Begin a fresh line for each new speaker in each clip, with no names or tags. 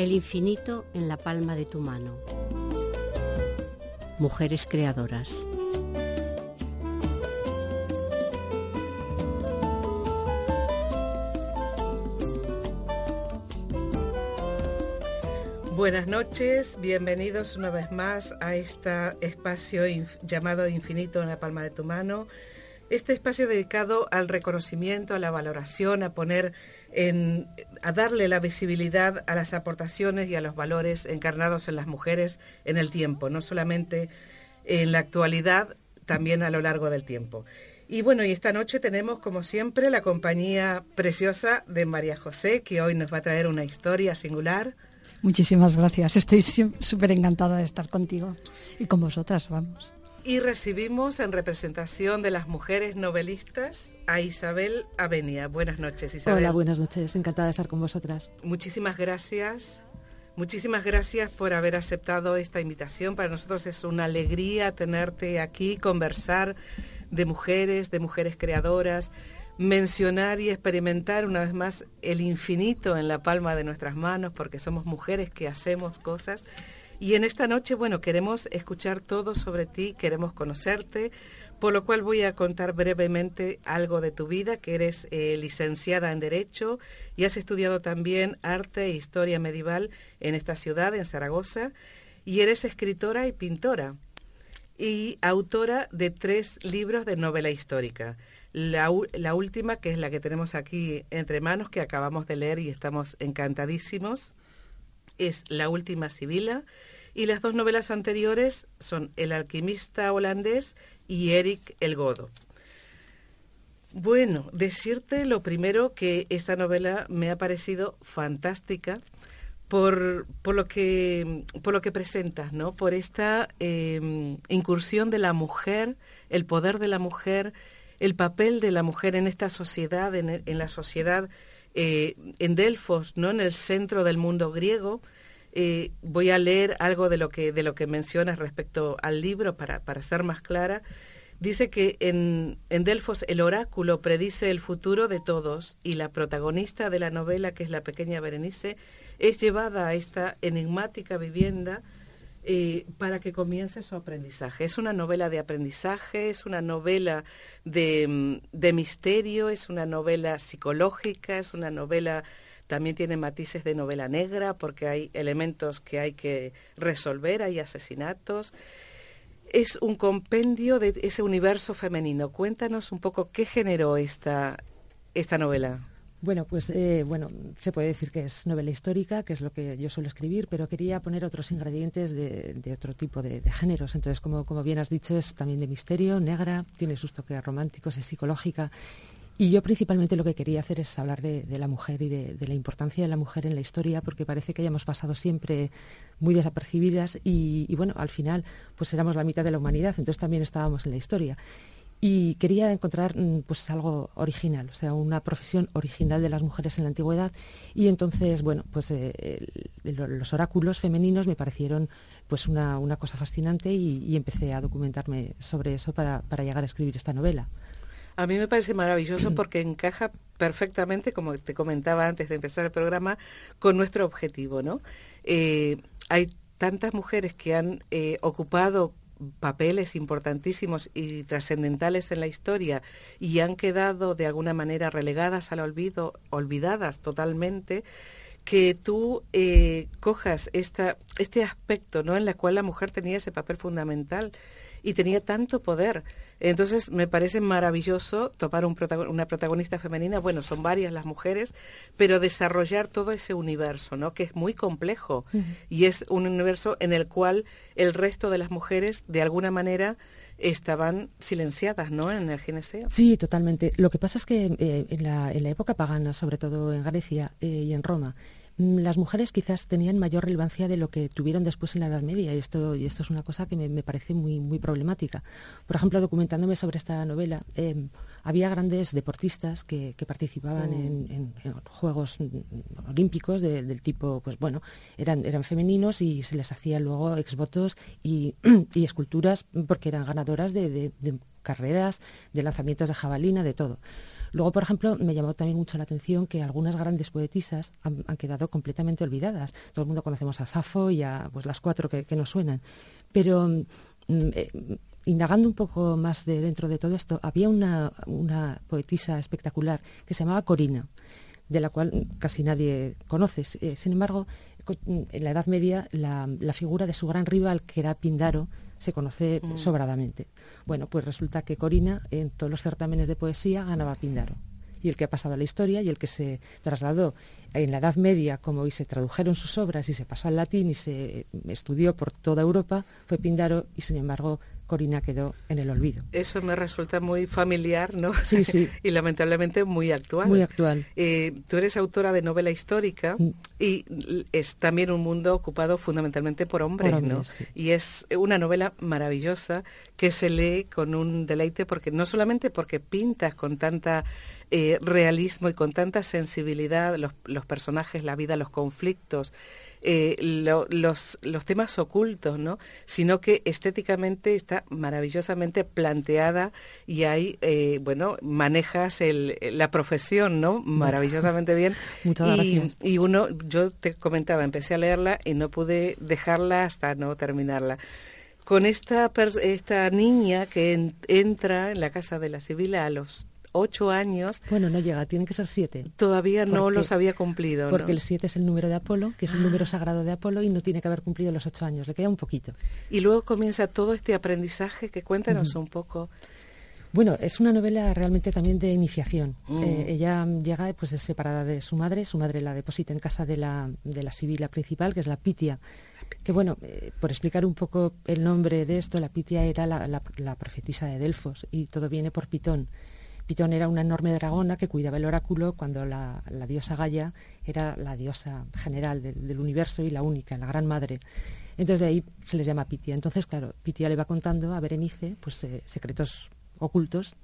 El infinito en la palma de tu mano. Mujeres creadoras.
Buenas noches, bienvenidos una vez más a este espacio llamado Infinito en la palma de tu mano. Este espacio dedicado al reconocimiento, a la valoración, a poner en, a darle la visibilidad a las aportaciones y a los valores encarnados en las mujeres en el tiempo, no solamente en la actualidad, también a lo largo del tiempo. Y bueno, y esta noche tenemos, como siempre, la compañía preciosa de María José, que hoy nos va a traer una historia singular.
Muchísimas gracias. Estoy súper encantada de estar contigo y con vosotras, vamos.
Y recibimos en representación de las mujeres novelistas a Isabel Avenia. Buenas noches, Isabel.
Hola, buenas noches. Encantada de estar con vosotras.
Muchísimas gracias. Muchísimas gracias por haber aceptado esta invitación. Para nosotros es una alegría tenerte aquí, conversar de mujeres, de mujeres creadoras, mencionar y experimentar una vez más el infinito en la palma de nuestras manos, porque somos mujeres que hacemos cosas y en esta noche, bueno, queremos escuchar todo sobre ti, queremos conocerte, por lo cual voy a contar brevemente algo de tu vida, que eres eh, licenciada en Derecho y has estudiado también arte e historia medieval en esta ciudad, en Zaragoza, y eres escritora y pintora y autora de tres libros de novela histórica. La, la, última, que es la que tenemos aquí entre manos, que acabamos de leer y estamos encantadísimos, es La Última Sibila, y las dos novelas anteriores son El alquimista holandés y Eric el Godo. Bueno, decirte lo primero que esta novela me ha parecido fantástica por, por, lo, que, por lo que presentas, ¿no? Por esta em, incursión de la mujer, el poder de la mujer, el papel de la mujer en esta sociedad, en, en la sociedad eh, en Delfos, ¿no? En el centro del mundo griego, eh, voy a leer algo de lo que, de lo que mencionas respecto al libro para, para más clara. Dice que en, en Delfos el oráculo predice el futuro de todos y la protagonista de la novela, que es la pequeña Berenice, es llevada a esta enigmática vivienda eh, para que comience su aprendizaje. Es una novela de aprendizaje, es una novela de, de misterio, es una novela psicológica, es una novela también tiene matices de novela negra porque hay elementos que hay que resolver, hay asesinatos. Es un compendio de ese universo femenino. Cuéntanos un poco qué generó esta, esta novela.
Bueno, pues eh, bueno, se puede decir que es novela histórica, que es lo que yo suelo escribir, pero quería poner otros ingredientes de, otro tipo de, de, géneros. Entonces, como, como bien has dicho, es también de misterio, negra, tiene sus toques románticos, es psicológica y yo principalmente lo que quería hacer es hablar de, la mujer y de, la importancia de la mujer en la historia, porque parece que hayamos pasado siempre muy desapercibidas y, bueno, al final pues éramos la mitad de la humanidad, entonces también estábamos en la historia. Y quería encontrar mm, pues algo original, o sea, una profesión original de las mujeres en la antigüedad. Y entonces, bueno, pues eh, los oráculos femeninos me parecieron pues una, una cosa fascinante y, empecé a documentarme sobre eso para llegar a escribir esta novela.
A mí me parece maravilloso porque encaja perfectamente, como te comentaba antes de empezar el programa, con nuestro objetivo, ¿no? Eh, hay tantas mujeres que han eh, ocupado papeles importantísimos y trascendentales en la historia y han quedado de alguna manera relegadas al olvido, olvidadas totalmente, que tú eh, cojas esta, este aspecto ¿no? en la cual la mujer tenía ese papel fundamental y tenía tanto poder. Entonces me parece maravilloso tomar un una protagonista femenina, bueno, son varias las mujeres, pero desarrollar todo ese universo, ¿no? Que es muy complejo y es un universo en el cual el resto de las mujeres, de alguna manera, estaban silenciadas, ¿no? En el gineceo.
Sí, totalmente. Lo que pasa es que eh, en, la, en, la, época pagana, sobre todo en Grecia eh, y en Roma, las mujeres quizás tenían mayor relevancia de lo que tuvieron después en la Edad Media y esto y esto es una cosa que me, me parece muy muy problemática. Por ejemplo, documentándome sobre esta novela, eh, había grandes deportistas que, que participaban
Mm.
en, en- en Juegos mm, Olímpicos de- del tipo, pues bueno, eran, eran femeninos y se les hacía luego exvotos y, y esculturas porque eran ganadoras de, de- de carreras, de lanzamientos de jabalina, de todo. Luego, por ejemplo, me llamó también mucho la atención que algunas grandes poetisas han, quedado completamente olvidadas. Todo el mundo conocemos a Safo y a pues, las cuatro que, nos suenan. Pero mm, eh, indagando un poco más de dentro de todo esto, había una, poetisa espectacular que se llamaba Corina, de la cual casi nadie conoce. Eh, sin embargo, co- en la Edad Media la, la figura de su gran rival, que era Pindaro, se conoce
Mm.
sobradamente. Bueno, pues resulta que Corina en todos los certámenes de poesía ganaba a Pindaro. Y el que ha pasado a la historia y el que se trasladó en la Edad Media, como y se tradujeron sus obras y se pasó al latín y se estudió por toda Europa, fue Pindaro y sin embargo Corina quedó en el olvido.
Eso me resulta muy familiar, ¿no?
Sí, sí.
y lamentablemente muy actual.
Muy actual.
Eh, tú eres autora de novela histórica
Mm.
y es también un mundo ocupado fundamentalmente por hombres,
Por
¿no?
sí.
Y es una novela maravillosa que se lee con un deleite porque no solamente porque pintas con tanta eh, realismo y con tanta sensibilidad los, los personajes, la vida, los conflictos, eh, lo- los, los temas ocultos, ¿no? Sino que estéticamente está maravillosamente planteada y ahí, eh, bueno, manejas el, la profesión, ¿no? Maravillosamente bien.
Muchas
y,
gracias.
y uno, yo te comentaba, empecé a leerla y no pude dejarla hasta no terminarla. Con esta, esta niña que en- entra en la casa de la Sibila a los ocho años,
Bueno, no llega, tienen que ser siete.
todavía no
Porque-
los había cumplido. ¿no?
Porque el siete es el número de Apolo, que es el
Ah.
número sagrado de Apolo y no tiene que haber cumplido los ocho años, le queda un poquito.
Y luego comienza todo este aprendizaje que cuéntanos un poco.
Bueno, es una novela realmente también de iniciación.
Mm.
Eh, ella llega, pues es separada de su madre, su madre la deposita en casa de la, de la sibila principal, que es la Pitia. Que bueno, eh, por explicar un poco el nombre de esto, la Pitia era la, la- la profetisa de Delfos y todo viene por Pitón. Pitón era una enorme dragona que cuidaba el oráculo cuando la, diosa Gaia era la diosa general del, universo y la única, la gran madre. Entonces de ahí se les llama Pitia. Entonces, claro, Pitia le va contando a Berenice pues, eh, secretos ocultos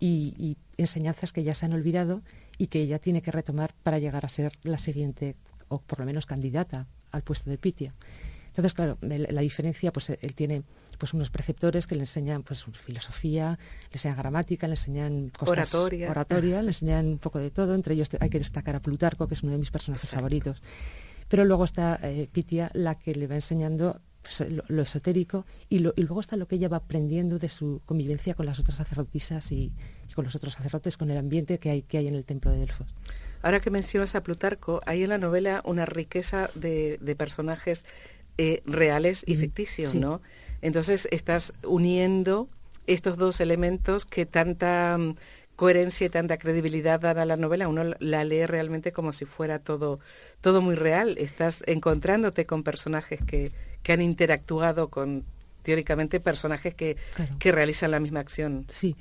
y, enseñanzas que ya se han olvidado y que ella tiene que retomar para llegar a ser la siguiente, o por lo menos candidata al puesto de Pitia. Entonces, claro, la diferencia, pues él tiene pues unos preceptores que le enseñan pues filosofía, le enseñan gramática, le enseñan cosas
Oratoria.
oratoria, le enseñan un poco de todo. Entre ellos hay que destacar a Plutarco, que es uno de mis personajes
Exacto.
favoritos. Pero luego está eh, Pitia, la que le va enseñando pues, lo, lo esotérico, y, lo- y luego está lo que ella va aprendiendo de su convivencia con las otras sacerdotisas y, y con los otros sacerdotes, con el ambiente que hay, que hay en el templo de Delfos.
Ahora que mencionas a Plutarco, hay en la novela una riqueza de, de personajes eh, reales y ficticios,
sí.
¿no? Entonces estás uniendo estos dos elementos que tanta mm, coherencia y tanta credibilidad dan a la novela. Uno la- la lee realmente como si fuera todo, todo muy real. Estás encontrándote con personajes que, que han interactuado con, teóricamente, personajes que,
Claro.
que realizan la misma acción.
Sí.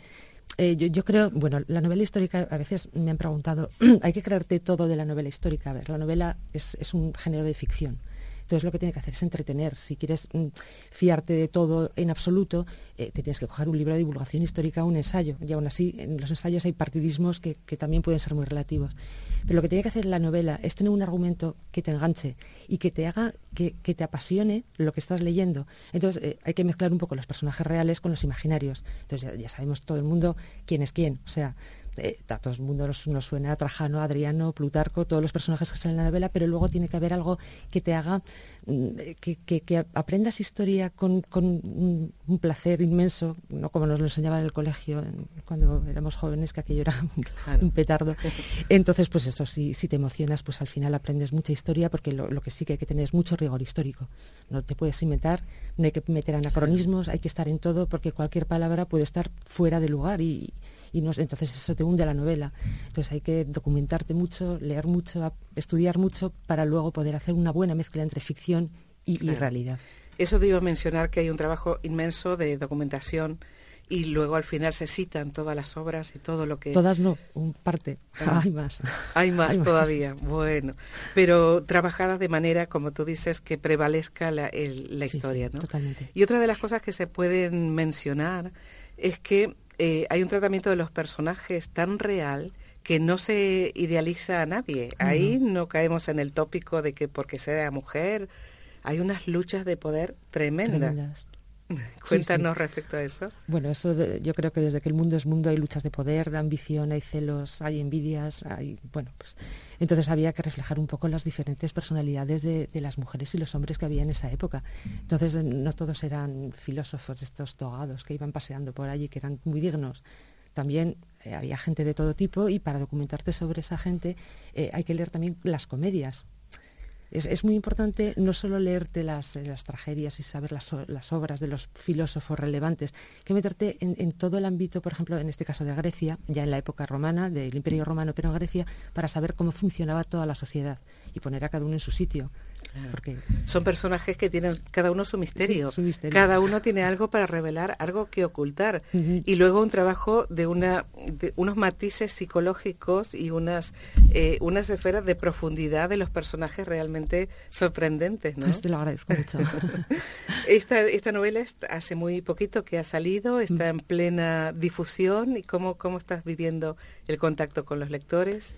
Eh, yo, yo creo, bueno, la novela histórica, a veces me han preguntado, ¿hay que creerte todo de la novela histórica? A ver, la novela es, es un género de ficción. Entonces lo que tiene que hacer es entretener. Si quieres mm, fiarte de todo en absoluto, eh, te tienes que coger un libro de divulgación histórica o un ensayo. Y aún así, en los ensayos hay partidismos que, también pueden ser muy relativos. Pero lo que tiene que hacer la novela es tener un argumento que te enganche y que te haga, que, que te apasione lo que estás leyendo. Entonces eh, hay que mezclar un poco los personajes reales con los imaginarios. Entonces ya, ya sabemos todo el mundo quién es quién. O sea, eh, a todo el mundo nos, nos suena a Trajano, Adriano, Plutarco, todos los personajes que salen en la novela, pero luego tiene que haber algo que te haga mm, que, que- que aprendas historia con, con un, un placer inmenso, no como nos lo enseñaban en el colegio cuando éramos jóvenes, que aquello era
Claro.
un petardo. Entonces, pues eso, si, si te emocionas, pues al final aprendes mucha historia, porque lo, lo que sí que hay que tener es mucho rigor histórico. No te puedes inventar, no hay que meter anacronismos, hay que estar en todo, porque cualquier palabra puede estar fuera de lugar y, y no, entonces eso te hunde la novela. Entonces hay que documentarte mucho, leer mucho, estudiar mucho para luego poder hacer una buena mezcla entre ficción y, y
Claro.
realidad.
Eso te iba a mencionar que hay un trabajo inmenso de documentación y luego al final se citan todas las obras y todo lo que...
Todas no, un parte.
Ah.
hay más.
Hay más todavía, bueno. Pero trabajadas de manera, como tú dices, que prevalezca la, la historia, ¿no?
Totalmente.
Y otra de las cosas que se pueden mencionar es que eh, hay un tratamiento de los personajes tan real que no se idealiza a nadie. Ahí no caemos en el tópico de que porque sea mujer hay unas luchas de poder tremendas. Cuéntanos respecto a eso.
Bueno, eso yo creo que desde que el mundo es mundo hay luchas de poder, de ambición, hay celos, hay envidias, hay bueno, pues entonces había que reflejar un poco las diferentes personalidades de, las mujeres y los hombres que había en esa época. Entonces no todos eran filósofos estos togados que iban paseando por allí que eran muy dignos. También eh, había gente de todo tipo y para documentarte sobre esa gente eh, hay que leer también las comedias, es, muy importante no solo leerte las, eh, tragedias y saber las, las, obras de los filósofos relevantes, que meterte en, en, todo el ámbito, por ejemplo, en este caso de Grecia, ya en la época romana, del Imperio Romano, pero en Grecia, para saber cómo funcionaba toda la sociedad y poner a cada uno en su sitio. Porque
son personajes que tienen cada uno su misterio. Cada uno tiene algo para revelar, algo que ocultar. Y luego un trabajo de, una, de unos matices psicológicos y unas, eh, unas esferas de profundidad de los personajes realmente sorprendentes. ¿no?
Pues te lo agradezco mucho.
esta, esta novela hace muy poquito que ha salido, está en plena difusión. ¿Y cómo, cómo estás viviendo el contacto con los lectores?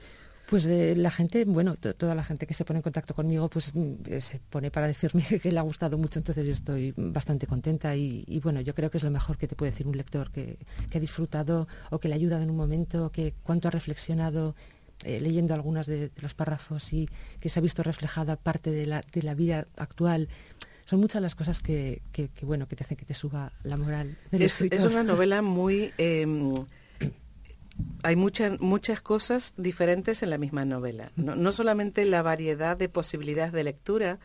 Pues eh, la gente, bueno, toda la gente que se pone en contacto conmigo, pues mm, eh, se pone para decirme que le ha gustado mucho, entonces yo estoy bastante contenta y, bueno, yo creo que es lo mejor que te puede decir un lector que, ha disfrutado o que le ha ayudado en un momento, que cuánto ha reflexionado eh, leyendo algunos de, los párrafos y que se ha visto reflejada parte de la, de la vida actual. Son muchas las cosas que, que, bueno que te hacen que te suba la moral
es, es, una novela muy em, hay muchas muchas cosas diferentes en la misma novela. No, solamente la variedad de posibilidades de lectura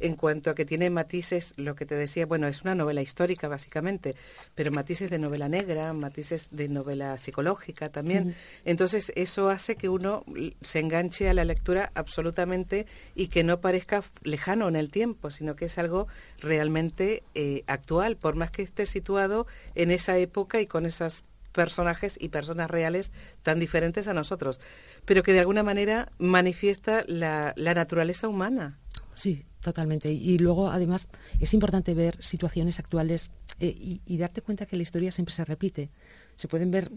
en cuanto a que tiene matices, lo que te decía, bueno, es una novela histórica básicamente, pero matices de novela negra, matices de novela psicológica también. Entonces eso hace que uno se enganche a la lectura absolutamente y que no parezca lejano en el tiempo, sino que es algo realmente eh, actual, por más que esté situado en esa época y con esas personajes y personas reales tan diferentes a nosotros, pero que de alguna manera manifiesta la, naturaleza humana.
Sí, totalmente. Y luego, además, es importante ver situaciones actuales eh, y, y, darte cuenta que la historia siempre se repite. Se pueden ver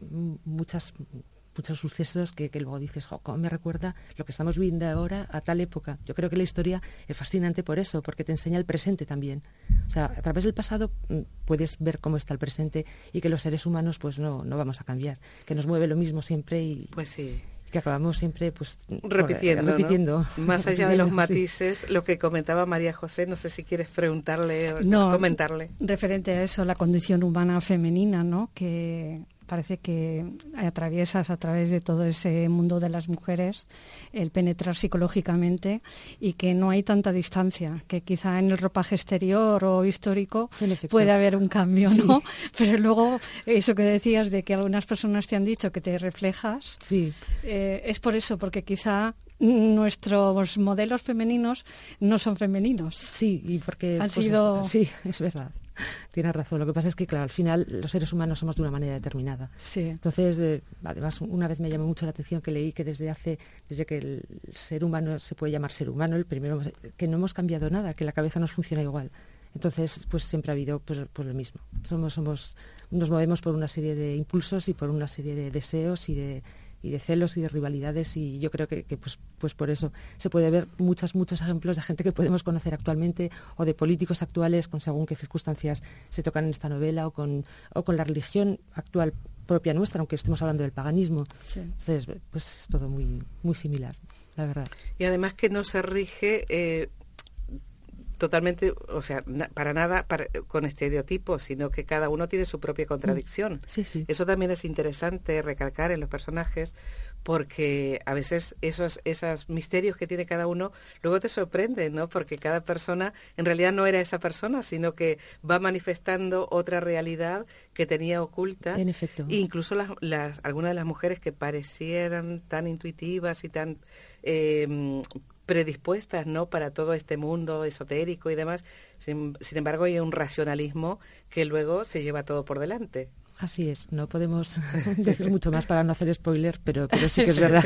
muchas muchos sucesos que, luego dices, ¿cómo me recuerda lo que estamos viviendo ahora a tal época? Yo creo que la historia es fascinante por eso, porque te enseña el presente también. O sea, a través del pasado mm, puedes ver cómo está el presente y que los seres humanos pues no, no vamos a cambiar, que nos mueve lo mismo siempre y...
Pues sí
que acabamos siempre pues
repitiendo,
repitiendo.
más allá de los matices lo que comentaba María José no sé si quieres preguntarle o comentarle
referente a eso la condición humana femenina no que parece que atraviesas a través de todo ese mundo de las mujeres el penetrar psicológicamente y que no hay tanta distancia, que quizá en el ropaje exterior o histórico puede haber un cambio, ¿no? Pero luego eso que decías de que algunas personas te han dicho que te reflejas,
sí.
Eh, es por eso, porque quizá nuestros modelos femeninos no son femeninos.
Sí, y porque
han pues sido...
sí, es verdad. Tienes razón. Lo que pasa es que, claro, al final los seres humanos somos de una manera determinada.
Sí.
Entonces, eh, además, una vez me llamó mucho la atención que leí que desde hace, desde que el ser humano se puede llamar ser humano, el primero, que no hemos cambiado nada, que la cabeza nos funciona igual. Entonces, pues siempre ha habido pues, pues lo mismo. Somos, somos, nos movemos por una serie de impulsos y por una serie de deseos y de y de celos y de rivalidades y yo creo que, pues, pues por eso se puede ver muchos, muchos ejemplos de gente que podemos conocer actualmente o de políticos actuales con según qué circunstancias se tocan en esta novela o con, o con la religión actual propia nuestra, aunque estemos hablando del paganismo. Entonces, pues es todo muy, muy similar, la verdad.
Y además que no se rige eh, totalmente, o sea, para nada con estereotipos, sino que cada uno tiene su propia contradicción. Eso también es interesante recalcar en los personajes, porque a veces esos, esos misterios que tiene cada uno luego te sorprenden, ¿no? Porque cada persona en realidad no era esa persona, sino que va manifestando otra realidad que tenía oculta.
En efecto.
E incluso las, las, algunas de las mujeres que parecieran tan intuitivas y tan eh, predispuestas no para todo este mundo esotérico y demás. Sin, sin embargo hay un racionalismo que luego se lleva todo por delante
Así es, no podemos decir mucho más para no hacer spoiler, pero, pero sí que es verdad.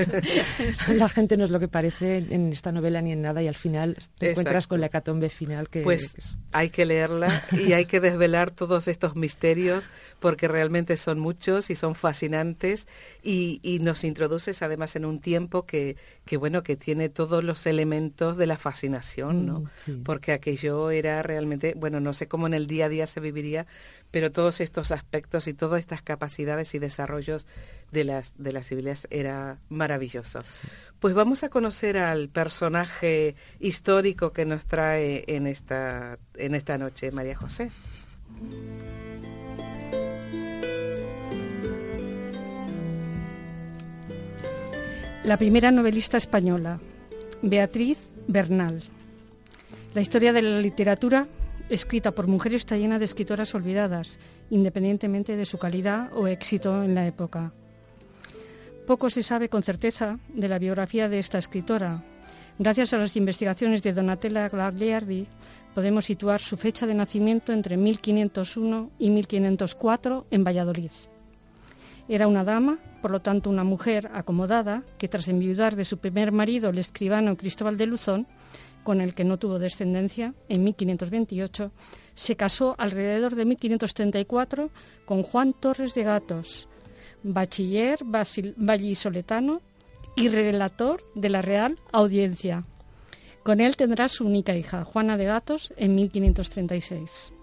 La gente no es lo que parece en esta novela ni en nada y al final te encuentras con la hecatombe final que...
Pues hay que leerla y hay que desvelar todos estos misterios porque realmente son muchos y son fascinantes y, y nos introduces además en un tiempo que, que, bueno, que tiene todos los elementos de la fascinación, ¿no?
Mm,
porque aquello era realmente, bueno, no sé cómo en el día a día se viviría, pero todos estos aspectos y todas estas capacidades y desarrollos de las de las civiles era maravilloso. Pues vamos a conocer al personaje histórico que nos trae en esta en esta noche, María José.
La primera novelista española, Beatriz Bernal. La historia de la literatura escrita por mujeres está llena de escritoras olvidadas, independientemente de su calidad o éxito en la época. Poco se sabe con certeza de la biografía de esta escritora. Gracias a las investigaciones de Donatella Gagliardi, podemos situar su fecha de nacimiento entre 1501 y 1504 en Valladolid. Era una dama, por lo tanto una mujer acomodada, que tras enviudar de su primer marido, el escribano Cristóbal de Luzón, con el que no tuvo descendencia, en 1528, se casó alrededor de 1534 con Juan Torres de Gatos, bachiller vallisoletano y relator de la Real Audiencia. Con él tendrá su única hija, Juana de Gatos, en 1536.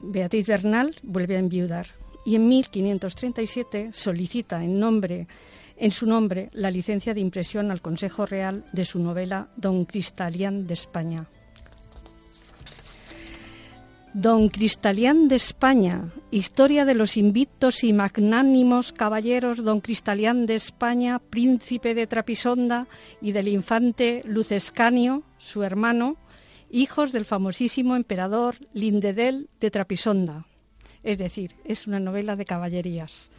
Beatriz Bernal vuelve a enviudar y en 1537 solicita en nombre en su nombre la licencia de impresión al Consejo Real de su novela Don Cristalián de España. Don Cristalián de España, historia de los invictos y magnánimos caballeros Don Cristalián de España, príncipe de Trapisonda, y del infante Lucescanio, su hermano, hijos del famosísimo emperador Lindedel de Trapisonda. Es decir, es una novela de caballerías.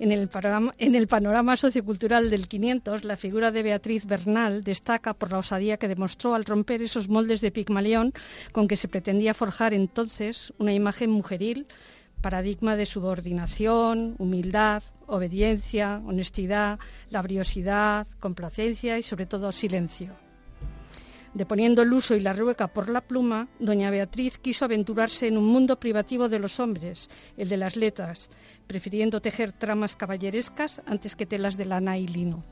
En el, panorama, sociocultural del 500, la figura de Beatriz Bernal destaca por la osadía que demostró al romper esos moldes de Pigmalión con que se pretendía forjar entonces una imagen mujeril, paradigma de subordinación, humildad, obediencia, honestidad, labriosidad, complacencia y sobre todo silencio. Deponiendo el uso y la rueca por la pluma, doña Beatriz quiso aventurarse en un mundo privativo de los hombres, el de las letras, prefiriendo tejer tramas caballerescas antes que telas de lana y lino.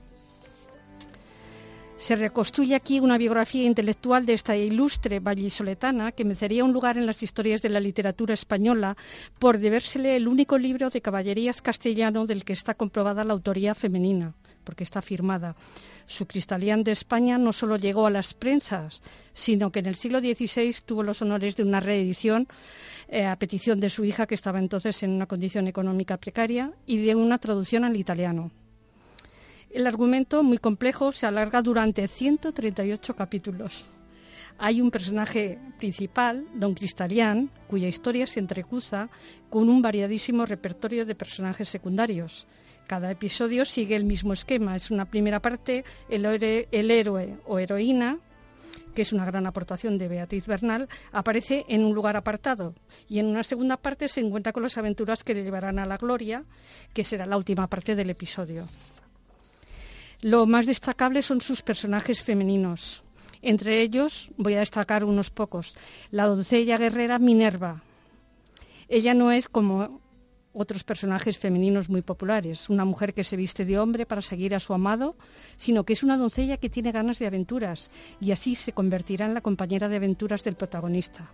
Se reconstruye aquí una biografía intelectual de esta ilustre vallisoletana que merecería un lugar en las historias de la literatura española por debérsele el único libro de caballerías castellano del que está comprobada la autoría femenina porque está firmada. Su Cristalián de España no solo llegó a las prensas, sino que en el siglo XVI tuvo los honores de una reedición eh, a petición de su hija, que estaba entonces en una condición económica precaria, y de una traducción al italiano. El argumento, muy complejo, se alarga durante 138 capítulos. Hay un personaje principal, don Cristalián, cuya historia se entrecruza con un variadísimo repertorio de personajes secundarios cada episodio sigue el mismo esquema. Es una primera parte, el, héroe o heroína, que es una gran aportación de Beatriz Bernal, aparece en un lugar apartado y en una segunda parte se encuentra con las aventuras que le llevarán a la gloria, que será la última parte del episodio. Lo más destacable son sus personajes femeninos. Entre ellos voy a destacar unos pocos. La doncella guerrera Minerva. Ella no es como otros personajes femeninos muy populares. Una mujer que se viste de hombre para seguir a su amado, sino que es una doncella que tiene ganas de aventuras y así se convertirá en la compañera de aventuras del protagonista.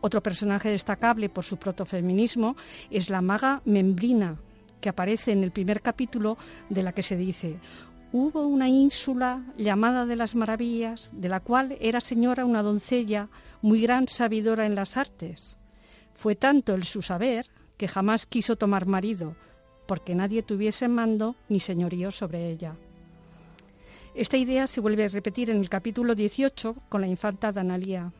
Otro personaje destacable por su protofeminismo es la maga Membrina, que aparece en el primer capítulo de la que se dice Hubo una ínsula llamada de las maravillas, de la cual era señora una doncella muy gran sabidora en las artes. Fue tanto el su saber que jamás quiso tomar marido, porque nadie tuviese mando ni señorío sobre ella. Esta idea se vuelve a repetir en el capítulo 18 con la infanta Danalía.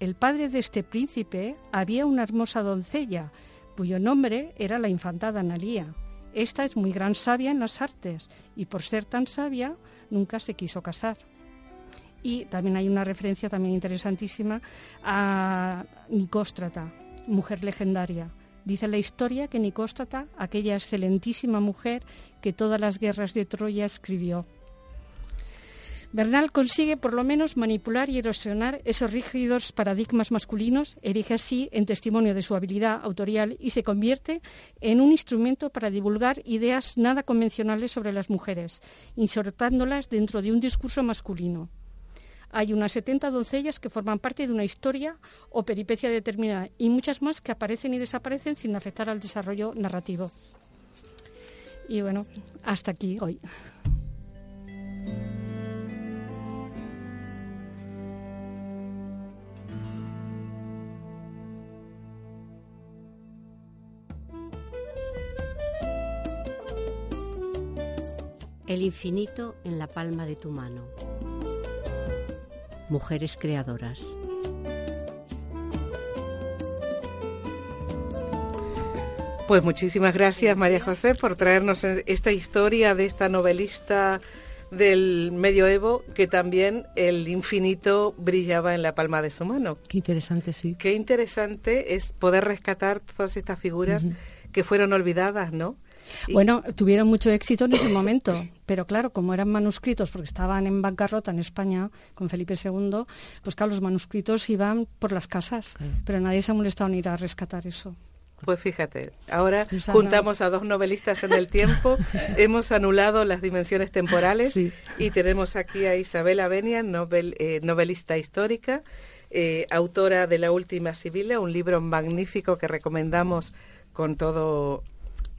El padre de este príncipe había una hermosa doncella, cuyo nombre era la infanta Danalía, Esta es muy gran sabia en las artes y por ser tan sabia nunca se quiso casar. Y también hay una referencia también interesantísima a Nicóstrata, mujer legendaria. Dice la historia que Nicóstrata, aquella excelentísima mujer que todas las guerras de Troya escribió, Bernal consigue por lo menos manipular y erosionar esos rígidos paradigmas masculinos, erige así en testimonio de su habilidad autorial y se convierte en un instrumento para divulgar ideas nada convencionales sobre las mujeres, insertándolas dentro de un discurso masculino. Hay unas 70 doncellas que forman parte de una historia o peripecia determinada y muchas más que aparecen y desaparecen sin afectar al desarrollo narrativo. Y bueno, hasta aquí hoy.
El infinito en la palma de tu mano. Mujeres creadoras.
Pues muchísimas gracias María José por traernos esta historia de esta novelista del medioevo que también el infinito brillaba en la palma de su mano.
Qué interesante, sí.
Qué interesante es poder rescatar todas estas figuras que fueron olvidadas, ¿no?
Bueno, tuvieron mucho éxito en ese momento, pero claro, como eran manuscritos, porque estaban en bancarrota en España con Felipe II, pues claro, los manuscritos iban por las casas, pero nadie se ha molestado en ir a rescatar eso.
Pues fíjate, ahora juntamos a dos novelistas en el tiempo, hemos anulado las dimensiones temporales y tenemos aquí a Isabela Benia, eh, novelista histórica, eh, autora de La Última Sibila, un libro magnífico que recomendamos con todo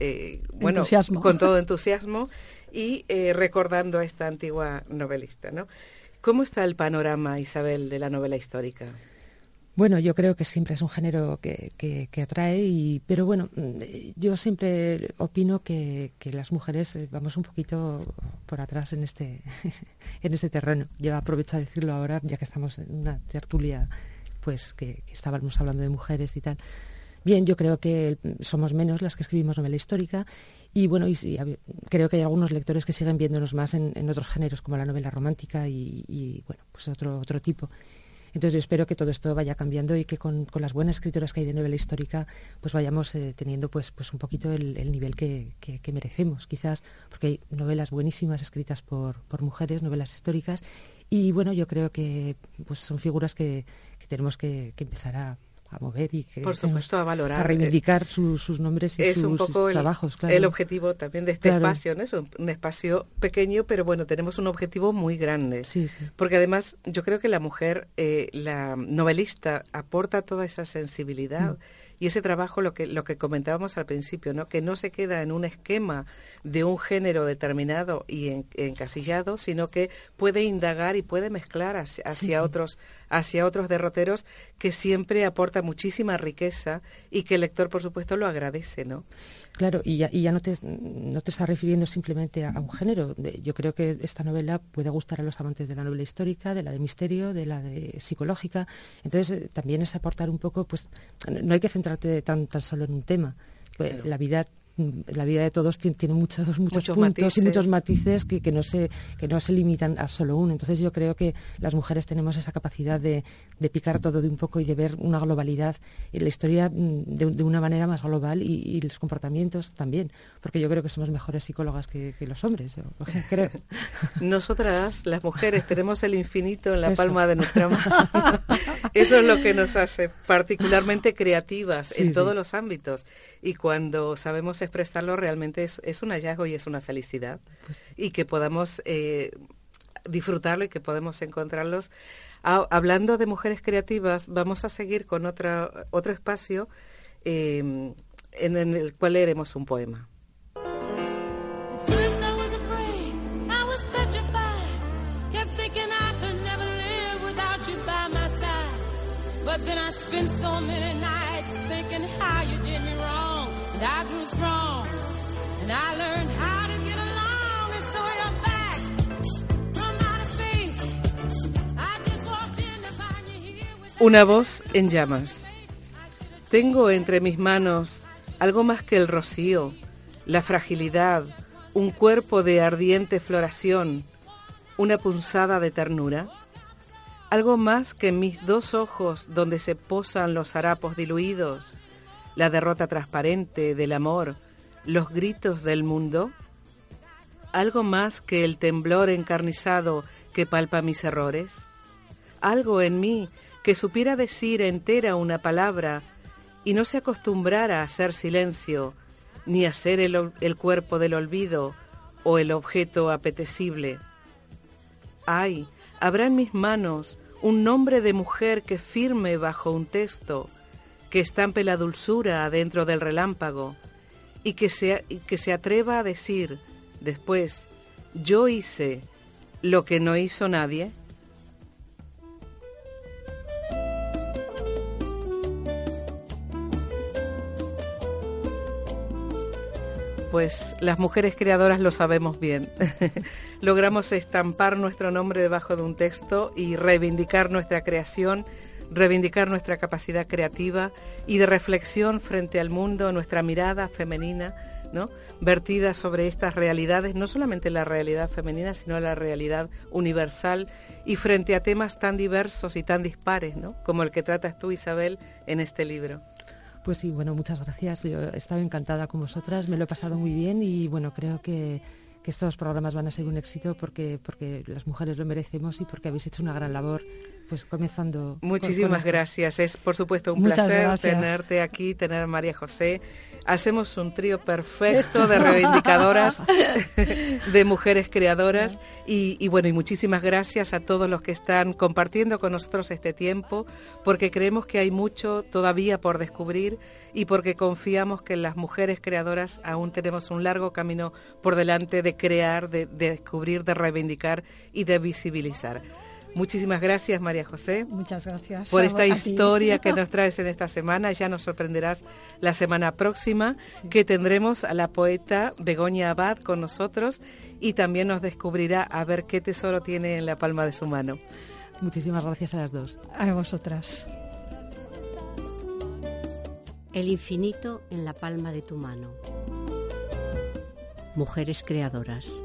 eh, bueno, con todo entusiasmo y eh, recordando a esta antigua novelista, ¿no? ¿Cómo está el panorama, Isabel, de la novela histórica?
Bueno, yo creo que siempre es un género que, que, atrae, y, pero bueno, yo siempre opino que, que, las mujeres eh, vamos un poquito por atrás en este, en este terreno. Yo aprovecho a decirlo ahora, ya que estamos en una tertulia, pues que estábamos hablando de mujeres y tal. Bien, yo creo que somos menos las que escribimos novela histórica y bueno, y, creo que hay algunos lectores que siguen viéndonos más en, otros géneros como la novela romántica y, bueno, pues otro, otro tipo. Entonces yo espero que todo esto vaya cambiando y que con, las buenas escritoras que hay de novela histórica pues vayamos eh, teniendo pues, pues un poquito el, nivel que, merecemos, quizás, porque hay novelas buenísimas escritas por mujeres, novelas históricas, y bueno, yo creo que pues son figuras que, tenemos que empezar a a mover y que
por supuesto a valorar a
reivindicar sus nombres y
es
sus
un poco
trabajos
el, objetivo también de este espacio no es un, espacio pequeño pero bueno tenemos un objetivo muy grande
sí, sí.
porque además yo creo que la mujer eh, la novelista aporta toda esa sensibilidad mm. Y ese trabajo lo que lo que comentábamos al principio no que no se queda en un esquema de un género determinado y encasillado sino que puede indagar y puede mezclar hacia, otros hacia otros derroteros que siempre aporta muchísima riqueza y que el lector, por supuesto, lo agradece, ¿no?
Claro, y ya, y ya no, te, no te estás refiriendo simplemente a, un género. Yo creo que esta novela puede gustar a los amantes de la novela histórica, de la de misterio, de la de psicológica. Entonces, eh, también es aportar un poco, pues, no hay que centrarte tan, tan solo en un tema. Pues, la vida la vida de todos tiene, muchos, muchos, puntos y muchos matices que, que, no se, que no se limitan a solo uno. Entonces yo creo que las mujeres tenemos esa capacidad de, de picar todo de un poco y de ver una globalidad en la historia mm, de, de una manera más global y, los comportamientos también, porque yo creo que somos mejores psicólogas que, los hombres, creo.
Nosotras, las mujeres, tenemos el infinito en la palma de nuestra mano. Eso es lo que nos hace particularmente creativas en todos los ámbitos. Y cuando sabemos expresarlo realmente es, es un hallazgo y es una felicidad. Pues y que podamos eh, disfrutarlo y que podemos encontrarlos. hablando de mujeres creativas, vamos a seguir con otra, otro espacio em, en, el cual leeremos un poema. Una voz en llamas. Tengo entre mis manos algo más que el rocío, la fragilidad, un cuerpo de ardiente floración, una punzada de ternura? Algo más que mis dos ojos donde se posan los harapos diluidos, la derrota transparente del amor, los gritos del mundo? ¿Algo más que el temblor encarnizado que palpa mis errores? ¿Algo en mí que supiera decir entera una palabra y no se acostumbrara a hacer silencio, ni a ser el, cuerpo del olvido o el objeto apetecible? Ay, habrá en mis manos un nombre de mujer que firme bajo un texto, que estampe la dulzura adentro del relámpago y que se, que se atreva a decir después, yo hice lo que no hizo nadie? Pues las mujeres creadoras lo sabemos bien. Logramos estampar nuestro nombre debajo de un texto y reivindicar nuestra creación reivindicar nuestra capacidad creativa y de reflexión frente al mundo, nuestra mirada femenina, ¿no? vertida sobre estas realidades, no solamente la realidad femenina, sino la realidad universal y frente a temas tan diversos y tan dispares, ¿no? como el que tratas tú, Isabel, en este libro.
Pues sí, bueno, muchas gracias. Yo he estado encantada con vosotras, me lo he pasado muy bien y bueno, creo que que estos programas van a ser un éxito porque, porque las mujeres lo merecemos y porque habéis hecho una gran labor pues comenzando.
Muchísimas gracias. Es por supuesto un placer tenerte aquí, tener a María José. Hacemos un trío perfecto de reivindicadoras, de mujeres creadoras. Y, y, bueno, y muchísimas gracias a todos los que están compartiendo con nosotros este tiempo, porque creemos que hay mucho todavía por descubrir y porque confiamos que las mujeres creadoras aún tenemos un largo camino por delante de crear, de, de descubrir, de reivindicar y de visibilizar. Muchísimas gracias, María José.
Muchas gracias.
Por esta historia que nos traes en esta semana. Ya nos sorprenderás la semana próxima que tendremos a la poeta Begoña Abad con nosotros y también nos descubrirá a ver qué tesoro tiene en la palma de su mano.
Muchísimas gracias a las dos.
A vosotras.
El infinito en la palma de tu mano. Mujeres creadoras.